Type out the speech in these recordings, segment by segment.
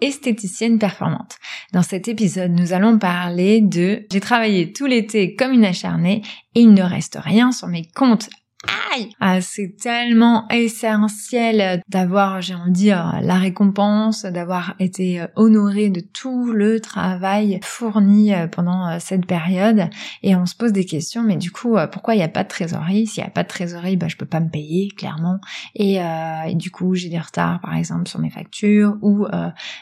esthéticienne performante. Dans cet épisode, nous allons parler de j'ai travaillé tout l'été comme une acharnée et il ne reste rien sur mes comptes ah, C'est tellement essentiel d'avoir, j'ai envie de dire, la récompense, d'avoir été euh, honoré de tout le travail fourni euh, pendant euh, cette période. Et on se pose des questions, mais du coup, pourquoi il n'y a pas de trésorerie? S'il n'y a pas de trésorerie, bah, je peux pas me payer, clairement. Et, et du coup, j'ai des retards, par exemple, sur mes factures, ou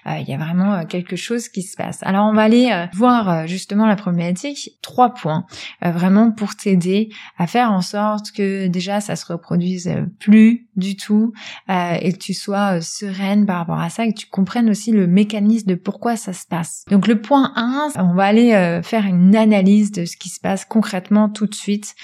il y a vraiment quelque chose qui se passe. Alors, on va aller voir justement la problématique. Trois points, vraiment pour t'aider à faire en sorte que déjà ça se reproduise euh, plus du tout euh, et que tu sois euh, sereine par rapport à ça et que tu comprennes aussi le mécanisme de pourquoi ça se passe. Donc le point 1, on va aller faire une analyse de ce qui se passe concrètement tout de suite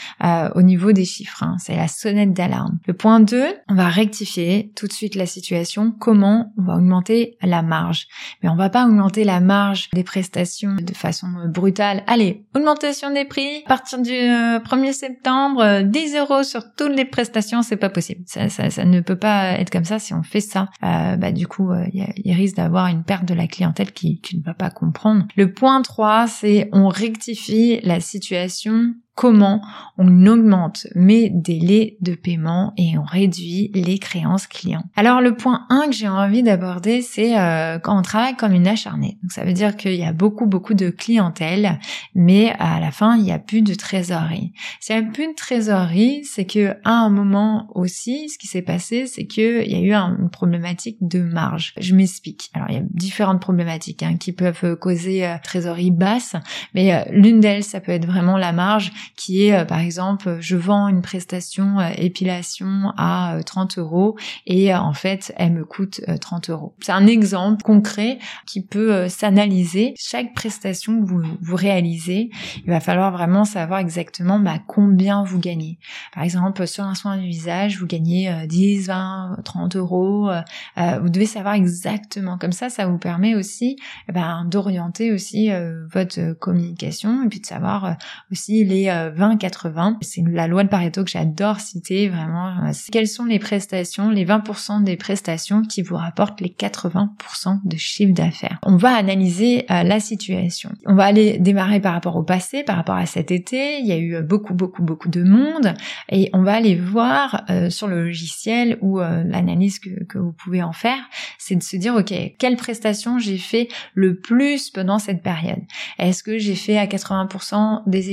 au niveau des chiffres. Hein. C'est la sonnette d'alarme. Le point 2, on va rectifier tout de suite la situation. Comment on va augmenter la marge? Mais on va pas augmenter la marge des prestations de façon brutale. Allez, augmentation des prix à partir du 1er septembre, 10 euros sur toutes les prestations, c'est pas possible. Ça, ça, ça, ne peut pas être comme ça. Si on fait ça, euh, bah, du coup, euh, il risque d'avoir une perte de la clientèle qui, qui ne va pas comprendre. Le point 3, c'est on rectifie la situation comment on augmente mes délais de paiement et on réduit les créances clients. Alors le point 1 que j'ai envie d'aborder, c'est euh, quand on travaille comme une acharnée. Donc ça veut dire qu'il y a beaucoup beaucoup de clientèle, mais à la fin il n'y a plus de trésorerie. S'il n'y a plus de trésorerie, c'est que à un moment aussi, ce qui s'est passé, c'est qu'il y a eu une problématique de marge. Je m'explique. Alors il y a différentes problématiques hein, qui peuvent causer euh, trésorerie basse, mais euh, l'une d'elles, ça peut être vraiment la marge qui est euh, par exemple je vends une prestation euh, épilation à 30 euh, euros et en fait elle me coûte 30 euros. C'est un exemple concret qui peut s'analyser. Chaque prestation que vous, vous réalisez, il va falloir vraiment savoir exactement bah, combien vous gagnez. Par exemple sur un soin du visage, vous gagnez 10, 20, 30 euros. vous devez savoir exactement. Comme ça, ça vous permet aussi eh ben, d'orienter aussi votre communication et puis de savoir aussi les 20-80. C'est la loi de Pareto que j'adore citer vraiment. Euh, quelles sont les prestations, les 20% des prestations qui vous rapportent les 80% de chiffre d'affaires? On va analyser euh, la situation. On va aller démarrer par rapport au passé, par rapport à cet été. Il y a eu beaucoup, beaucoup, beaucoup de monde et on va aller voir euh, sur le logiciel ou l'analyse que, vous pouvez en faire, c'est de se dire, OK, quelle prestation j'ai fait le plus pendant cette période? Est-ce que j'ai fait à 80% des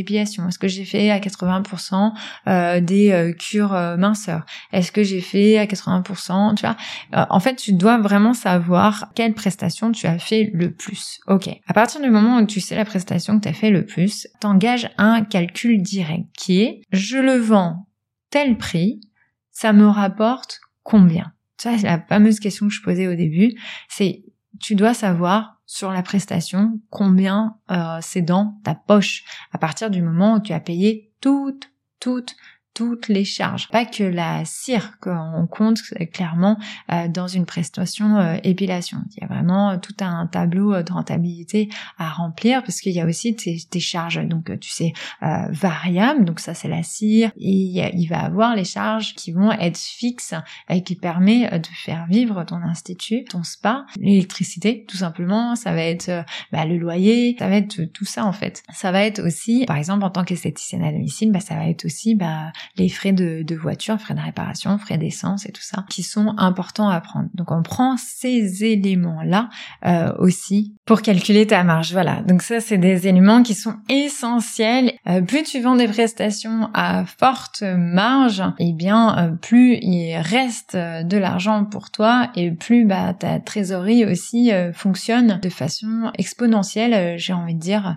que j'ai fait à 80% euh, des euh, cures euh, minceurs Est-ce que j'ai fait à 80% Tu vois, en fait, tu dois vraiment savoir quelle prestation tu as fait le plus. Ok? À partir du moment où tu sais la prestation que tu as fait le plus, t'engages un calcul direct qui est je le vends tel prix, ça me rapporte combien? Ça, c'est la fameuse question que je posais au début. C'est tu dois savoir sur la prestation combien euh, c'est dans ta poche. À partir du moment où tu as payé toutes, toutes, toutes les charges. Pas que la cire qu'on compte clairement euh, dans une prestation euh, épilation. Il y a vraiment euh, tout un tableau de rentabilité à remplir parce qu'il y a aussi tes, charges. Donc tu sais variables, donc ça c'est la cire. Et il, va avoir les charges qui vont être fixes et qui permet de faire vivre ton institut, ton spa, l'électricité tout simplement. Ça va être bah, le loyer, ça va être tout ça en fait. Ça va être aussi, par exemple en tant qu'esthéticienne à domicile, bah, ça va être aussi bah, les frais de, de voiture, frais de réparation, frais d'essence et tout ça, qui sont importants à prendre. Donc on prend ces éléments-là euh, aussi pour calculer ta marge. Voilà, donc ça c'est des éléments qui sont essentiels. Euh, plus tu vends des prestations à forte marge, eh bien euh, plus il reste de l'argent pour toi et plus bah, ta trésorerie aussi fonctionne de façon exponentielle, j'ai envie de dire,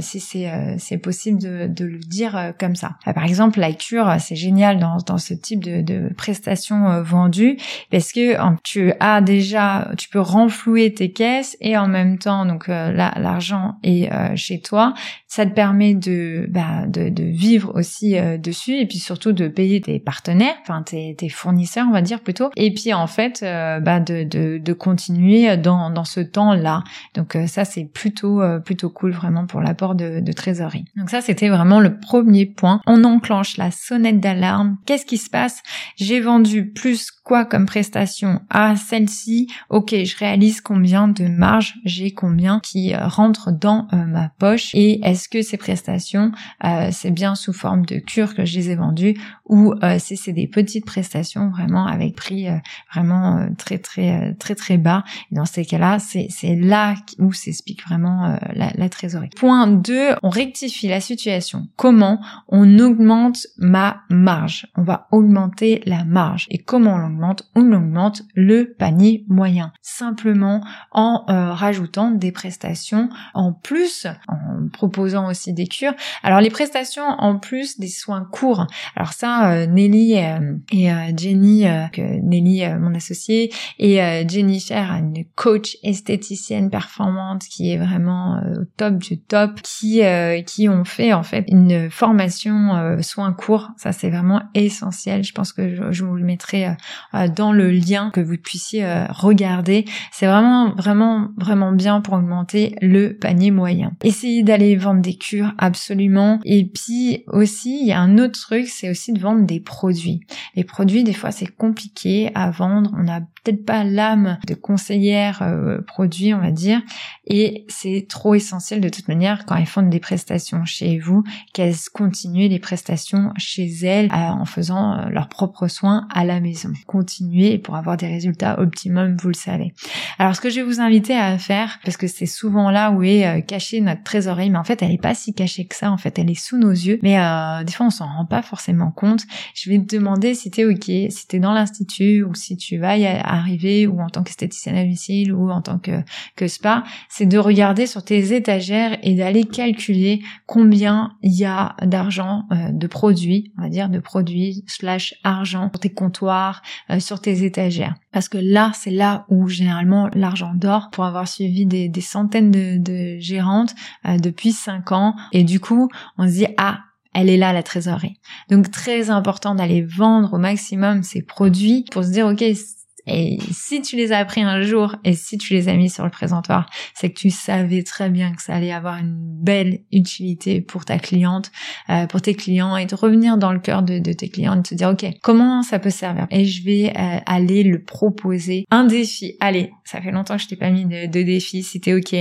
si c'est c'est possible de, de, le dire comme ça. par exemple, la cure cure, c'est génial dans, ce type de, de prestations euh, vendues parce que tu as déjà, tu peux renflouer tes caisses et en même temps, donc euh, l'argent est euh, chez toi. Ça te permet de, bah, vivre aussi dessus et puis surtout de payer tes partenaires, enfin tes, fournisseurs, on va dire plutôt. Et puis en fait, bah, de, continuer dans, dans ce temps-là. Donc ça, c'est plutôt plutôt cool vraiment pour l'apport de, de trésorerie. Donc ça, c'était vraiment le premier point. On enclenche la sonnette d'alarme. Qu'est-ce qui se passe? J'ai vendu plus quoi comme prestation à celle-ci? Ok, je réalise combien de marge j'ai, combien qui euh, rentre dans euh, ma poche et est-ce que ces prestations euh, c'est bien sous forme de cure que je les ai vendues ou si c'est des petites prestations vraiment avec prix vraiment très très très très bas? Dans ces cas-là, c'est là où s'explique vraiment la, la trésorerie. Point 2, on rectifie la situation. Comment on augmente ma marge On va augmenter la marge. Et comment on l'augmente? On augmente le panier moyen. Simplement en euh, rajoutant des prestations en plus, en proposant aussi des cures. Alors les prestations en plus des soins courts. Alors ça, euh, Nelly euh, et Jenny, que Nelly, mon associée, et Jennifer, une coach esthéticienne performante qui est vraiment au top du top, qui qui ont fait en fait une formation soins courts. Ça c'est vraiment essentiel. Je pense que je, vous le mettrai euh, euh, dans le lien que vous puissiez euh, regarder. C'est vraiment, vraiment, vraiment bien pour augmenter le panier moyen. Essayez d'aller vendre des cures, absolument. Et puis aussi, il y a un autre truc, c'est aussi de vendre des produits. Les produits, des fois, c'est compliqué à vendre. On n'a peut-être pas l'âme de conseillère produit, on va dire. Et c'est trop essentiel de toute manière quand elles font des prestations chez vous, qu'elles continuent les prestations chez elles en faisant euh, leurs propres soins à la maison. Continuez pour avoir des résultats optimum, vous le savez. Alors ce que je vais vous inviter à faire, parce que c'est souvent là où est euh, cachée notre trésorerie, mais en fait elle est pas si cachée que ça, en fait elle est sous nos yeux, mais euh, des fois on s'en rend pas forcément compte. Je vais te demander si t'es ok, si t'es dans l'institut ou si tu vas y arriver ou en tant qu'esthéticienne à domicile ou en tant que, que spa, c'est de regarder sur tes étagères et d'aller calculer combien il y a d'argent, de produits, on va dire de produits slash argent sur tes comptoirs, euh, sur tes étagères. Parce que là, c'est là où généralement l'argent dort pour avoir suivi des, centaines de, gérantes euh, depuis cinq ans. Et du coup, on se dit, ah, elle est là la trésorerie. Donc très important d'aller vendre au maximum ces produits pour se dire ok et si tu les as appris un jour et si tu les as mis sur le présentoir, c'est que tu savais très bien que ça allait avoir une belle utilité pour ta cliente, euh, pour tes clients et de revenir dans le cœur de, tes clients et de te dire, OK, comment ça peut servir? Et je vais euh, aller le proposer. Un défi. Allez, ça fait longtemps que je t'ai pas mis de, de défi si t'es OK.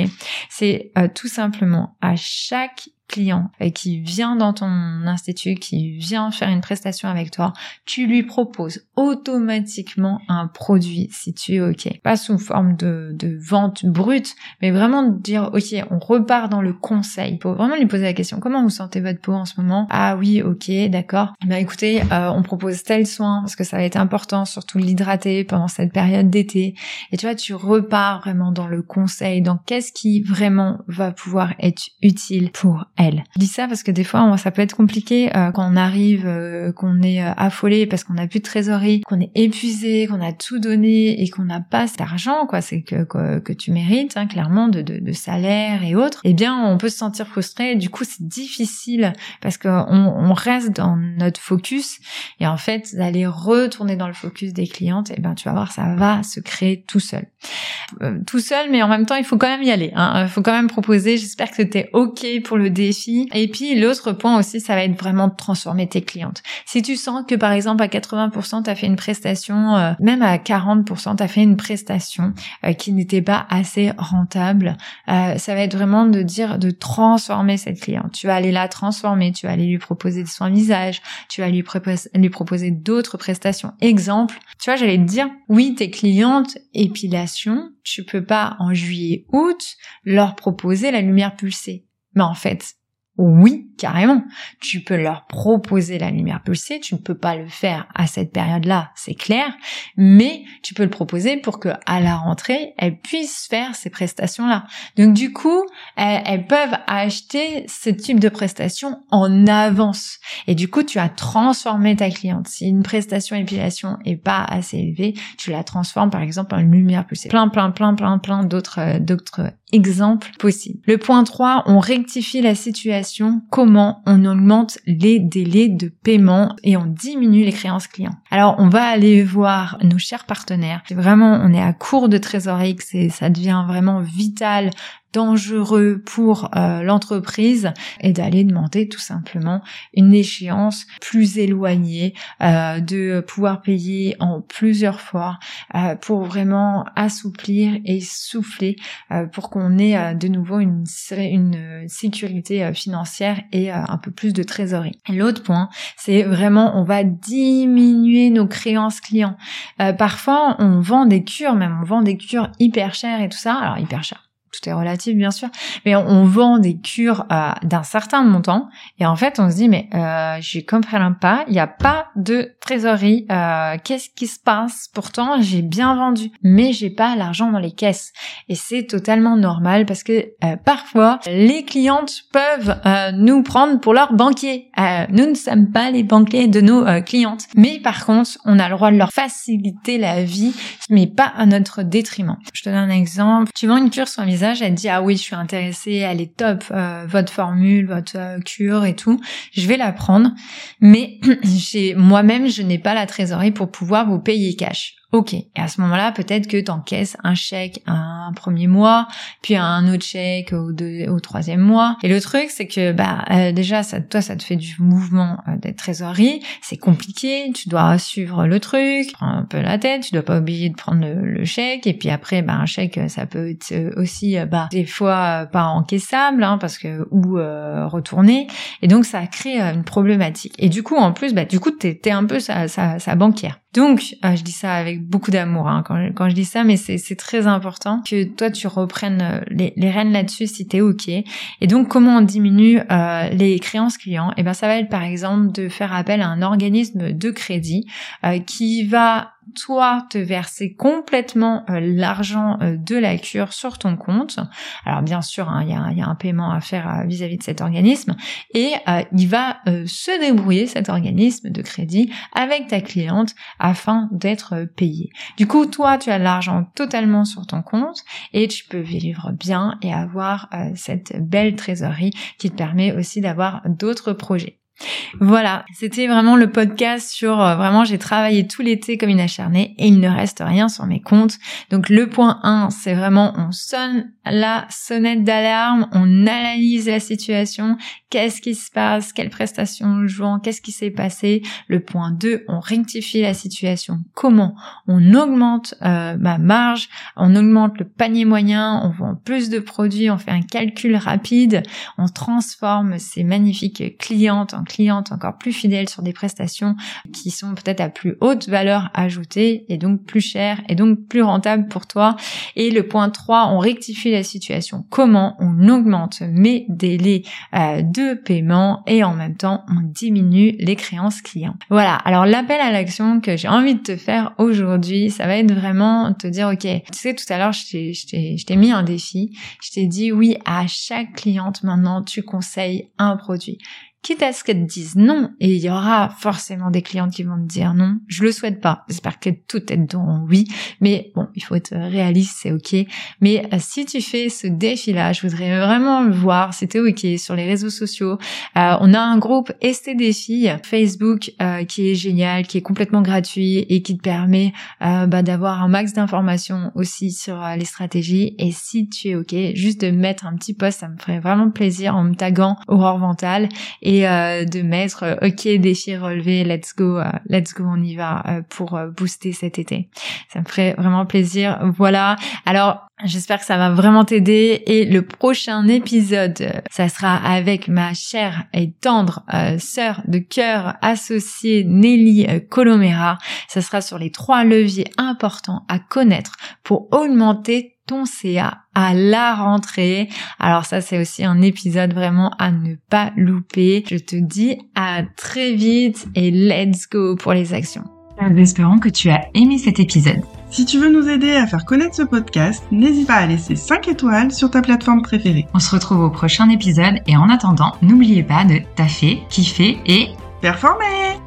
C'est euh, tout simplement à chaque client qui vient dans ton institut, qui vient faire une prestation avec toi, tu lui proposes automatiquement un produit si tu es OK. Pas sous forme de, de vente brute, mais vraiment de dire OK, on repart dans le conseil. Il faut vraiment lui poser la question comment vous sentez votre peau en ce moment? Ah oui, OK, d'accord. Eh ben écoutez, euh, on propose tel soin parce que ça va être important, surtout l'hydrater pendant cette période d'été. Et tu vois, tu repars vraiment dans le conseil, dans qu'est-ce qui vraiment va pouvoir être utile pour elle. Je dis ça parce que des fois, ça peut être compliqué euh, quand on arrive, euh, qu'on est euh, affolé parce qu'on a plus de trésorerie, qu'on est épuisé, qu'on a tout donné et qu'on n'a pas cet argent, quoi, c'est que, que, tu mérites, hein, clairement, de, de, de, salaire et autres. Eh bien, on peut se sentir frustré. Du coup, c'est difficile parce qu'on on reste dans notre focus et en fait, d'aller retourner dans le focus des clientes, eh ben, tu vas voir, ça va se créer tout seul. Tout seul, mais en même temps, il faut quand même y aller. Hein. Il faut quand même proposer. J'espère que c'était ok pour le dé et puis l'autre point aussi, ça va être vraiment de transformer tes clientes. Si tu sens que par exemple à 80% tu as fait une prestation, euh, même à 40% tu as fait une prestation euh, qui n'était pas assez rentable, euh, ça va être vraiment de dire de transformer cette cliente. Tu vas aller la transformer, tu vas aller lui proposer des soins visage, tu vas lui, lui proposer d'autres prestations. Exemple, tu vois, j'allais te dire, oui, tes clientes épilation, tu peux pas en juillet août leur proposer la lumière pulsée. Mais en fait, oui, carrément. Tu peux leur proposer la lumière pulsée, tu ne peux pas le faire à cette période-là, c'est clair, mais tu peux le proposer pour que à la rentrée, elles puissent faire ces prestations-là. Donc du coup, elles, peuvent acheter ce type de prestations en avance. Et du coup, tu as transformé ta cliente. Si une prestation épilation est pas assez élevée, tu la transformes par exemple en lumière pulsée. Plein, plein, plein, plein, plein d'autres, d'autres exemples possibles. Le point 3, on rectifie la situation. Comment on augmente les délais de paiement et on diminue les créances clients. Alors, on va aller voir nos chers partenaires. Vraiment, on est à court de trésorerie, ça devient vraiment vital dangereux pour euh, l'entreprise et d'aller demander tout simplement une échéance plus éloignée, euh, de pouvoir payer en plusieurs fois euh, pour vraiment assouplir et souffler pour qu'on ait de nouveau une, une sécurité financière et un peu plus de trésorerie. L'autre point, c'est vraiment on va diminuer nos créances clients. parfois, on vend des cures, même on vend des cures hyper chères et tout ça. Alors hyper cher tout est relatif bien sûr, mais on, vend des cures euh, d'un certain montant et en fait on se dit mais euh, je comprends pas, il n'y a pas de trésorerie, euh, qu'est-ce qui se passe? Pourtant j'ai bien vendu, mais j'ai pas l'argent dans les caisses et c'est totalement normal parce que euh, parfois les clientes peuvent euh, nous prendre pour leurs banquiers. nous ne sommes pas les banquiers de nos clientes, mais par contre on a le droit de leur faciliter la vie, mais pas à notre détriment. Je te donne un exemple, tu vends une cure sur elle dit ah oui, je suis intéressée, elle est top, euh, votre formule, votre euh, cure et tout, je vais la prendre, mais j'ai moi-même je n'ai pas la trésorerie pour pouvoir vous payer cash. Ok. Et à ce moment-là, peut-être que tu encaisses un chèque un premier mois, puis un autre chèque au, deux, au troisième mois. Et le truc, c'est que bah euh, déjà, ça, toi, ça te fait du mouvement euh, d'être trésorerie. C'est compliqué. Tu dois suivre le truc, prends un peu la tête. Tu dois pas oublier de prendre le, chèque. Et puis après, bah un chèque, ça peut être aussi bah des fois pas encaissable, hein, parce que ou euh, retourner. Et donc ça crée une problématique. Et du coup, en plus, bah du coup, t'es es un peu sa, sa, sa banquière. Donc, euh, je dis ça avec beaucoup d'amour hein, quand, je dis ça, mais c'est très important que toi tu reprennes euh, les, rênes là-dessus si t'es ok. Et donc, comment on diminue euh, les créances clients? Eh ben, ça va être par exemple de faire appel à un organisme de crédit qui va toi te verser complètement euh, l'argent euh, de la cure sur ton compte. Alors bien sûr, hein, il y, a, un paiement à faire euh, vis-à-vis de cet organisme et il va se débrouiller cet organisme de crédit avec ta cliente afin d'être payé. Du coup, toi, tu as l'argent totalement sur ton compte et tu peux vivre bien et avoir cette belle trésorerie qui te permet aussi d'avoir d'autres projets. Voilà, c'était vraiment le podcast sur euh, vraiment j'ai travaillé tout l'été comme une acharnée et il ne reste rien sur mes comptes. Donc le point 1, c'est vraiment on sonne la sonnette d'alarme, on analyse la situation, qu'est-ce qui se passe, quelle prestation jouant, qu'est-ce qui s'est passé? Le point 2, on rectifie la situation. Comment On augmente euh, ma marge, on augmente le panier moyen, on vend plus de produits, on fait un calcul rapide, on transforme ces magnifiques clientes en clientes encore plus fidèles sur des prestations qui sont peut-être à plus haute valeur ajoutée et donc plus chères et donc plus rentables pour toi. Et le point 3, on rectifie la situation. Comment on augmente mes délais euh, paiement et en même temps on diminue les créances clients. Voilà, alors l'appel à l'action que j'ai envie de te faire aujourd'hui, ça va être vraiment te dire ok, tu sais tout à l'heure je t'ai mis un défi, je t'ai dit oui à chaque cliente maintenant tu conseilles un produit quitte à ce qu'elles te disent non, et il y aura forcément des clientes qui vont te dire non, je le souhaite pas. J'espère que tout est dans oui, mais bon, il faut être réaliste, c'est ok. Mais euh, si tu fais ce défi-là, je voudrais vraiment le voir, c'était ok sur les réseaux sociaux. Euh, on a un groupe ST Facebook euh, qui est génial, qui est complètement gratuit et qui te permet bah, d'avoir un max d'informations aussi sur les stratégies. Et si tu es ok, juste de mettre un petit post, ça me ferait vraiment plaisir en me taguant Aurore Vental et euh, de mettre euh, ok défi relevé, let's go, euh, let's go, on y va pour booster cet été. Ça me ferait vraiment plaisir. Voilà. Alors J'espère que ça va vraiment t'aider et le prochain épisode, ça sera avec ma chère et tendre euh, sœur de cœur associée Nelly Colomera. Ça sera sur les trois leviers importants à connaître pour augmenter ton CA à la rentrée. Alors ça, c'est aussi un épisode vraiment à ne pas louper. Je te dis à très vite et let's go pour les actions. Nous espérons que tu as aimé cet épisode. Si tu veux nous aider à faire connaître ce podcast, n'hésite pas à laisser 5 étoiles sur ta plateforme préférée. On se retrouve au prochain épisode et en attendant, n'oubliez pas de taffer, kiffer et performer